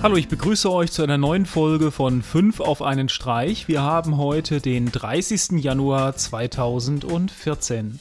Hallo, ich begrüße euch zu einer neuen Folge von 5 auf einen Streich. Wir haben heute den 30. Januar 2014.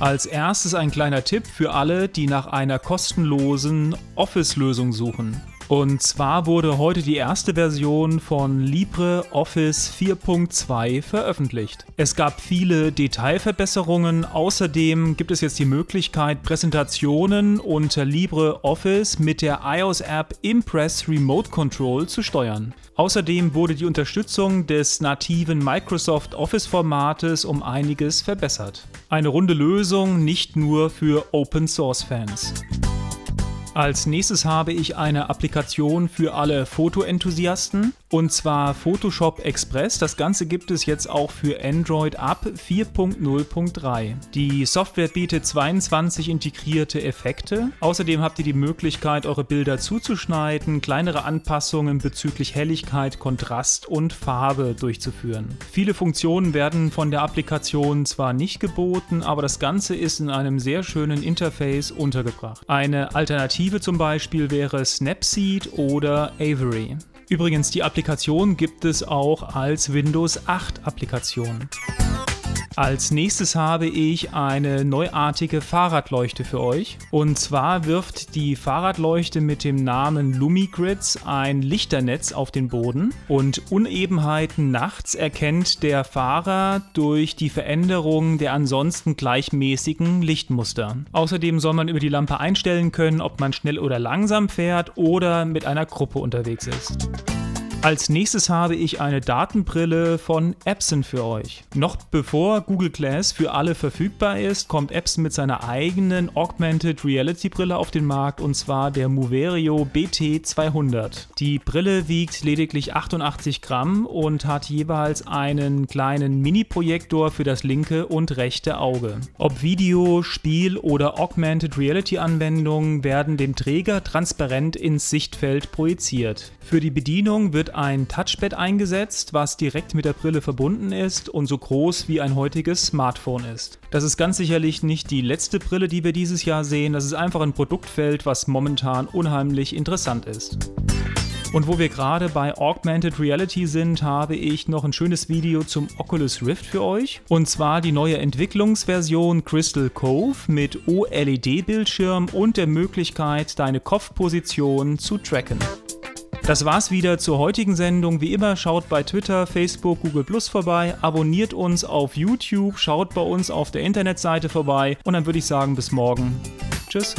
Als erstes ein kleiner Tipp für alle, die nach einer kostenlosen Office-Lösung suchen. Und zwar wurde heute die erste Version von LibreOffice 4.2 veröffentlicht. Es gab viele Detailverbesserungen. Außerdem gibt es jetzt die Möglichkeit, Präsentationen unter LibreOffice mit der iOS-App Impress Remote Control zu steuern. Außerdem wurde die Unterstützung des nativen Microsoft Office-Formates um einiges verbessert. Eine runde Lösung nicht nur für Open-Source-Fans. Als nächstes habe ich eine Applikation für alle Fotoenthusiasten und zwar Photoshop Express. Das Ganze gibt es jetzt auch für Android ab 4.0.3. Die Software bietet 22 integrierte Effekte. Außerdem habt ihr die Möglichkeit, eure Bilder zuzuschneiden, kleinere Anpassungen bezüglich Helligkeit, Kontrast und Farbe durchzuführen. Viele Funktionen werden von der Applikation zwar nicht geboten, aber das Ganze ist in einem sehr schönen Interface untergebracht. Eine Alternative zum Beispiel wäre Snapseed oder Avery. Übrigens, die Applikation gibt es auch als Windows 8 Applikation. Als nächstes habe ich eine neuartige Fahrradleuchte für euch. Und zwar wirft die Fahrradleuchte mit dem Namen Lumigrids ein Lichternetz auf den Boden und Unebenheiten nachts erkennt der Fahrer durch die Veränderung der ansonsten gleichmäßigen Lichtmuster. Außerdem soll man über die Lampe einstellen können, ob man schnell oder langsam fährt oder mit einer Gruppe unterwegs ist. Als nächstes habe ich eine Datenbrille von Epson für euch. Noch bevor Google Glass für alle verfügbar ist, kommt Epson mit seiner eigenen Augmented Reality Brille auf den Markt und zwar der Moverio BT200. Die Brille wiegt lediglich 88 Gramm und hat jeweils einen kleinen Mini-Projektor für das linke und rechte Auge. Ob Video, Spiel oder Augmented Reality Anwendungen werden dem Träger transparent ins Sichtfeld projiziert. Für die Bedienung wird ein Touchpad eingesetzt, was direkt mit der Brille verbunden ist und so groß wie ein heutiges Smartphone ist. Das ist ganz sicherlich nicht die letzte Brille, die wir dieses Jahr sehen. Das ist einfach ein Produktfeld, was momentan unheimlich interessant ist. Und wo wir gerade bei Augmented Reality sind, habe ich noch ein schönes Video zum Oculus Rift für euch. Und zwar die neue Entwicklungsversion Crystal Cove mit OLED-Bildschirm und der Möglichkeit, deine Kopfposition zu tracken. Das war's wieder zur heutigen Sendung. Wie immer, schaut bei Twitter, Facebook, Google Plus vorbei, abonniert uns auf YouTube, schaut bei uns auf der Internetseite vorbei und dann würde ich sagen, bis morgen. Tschüss.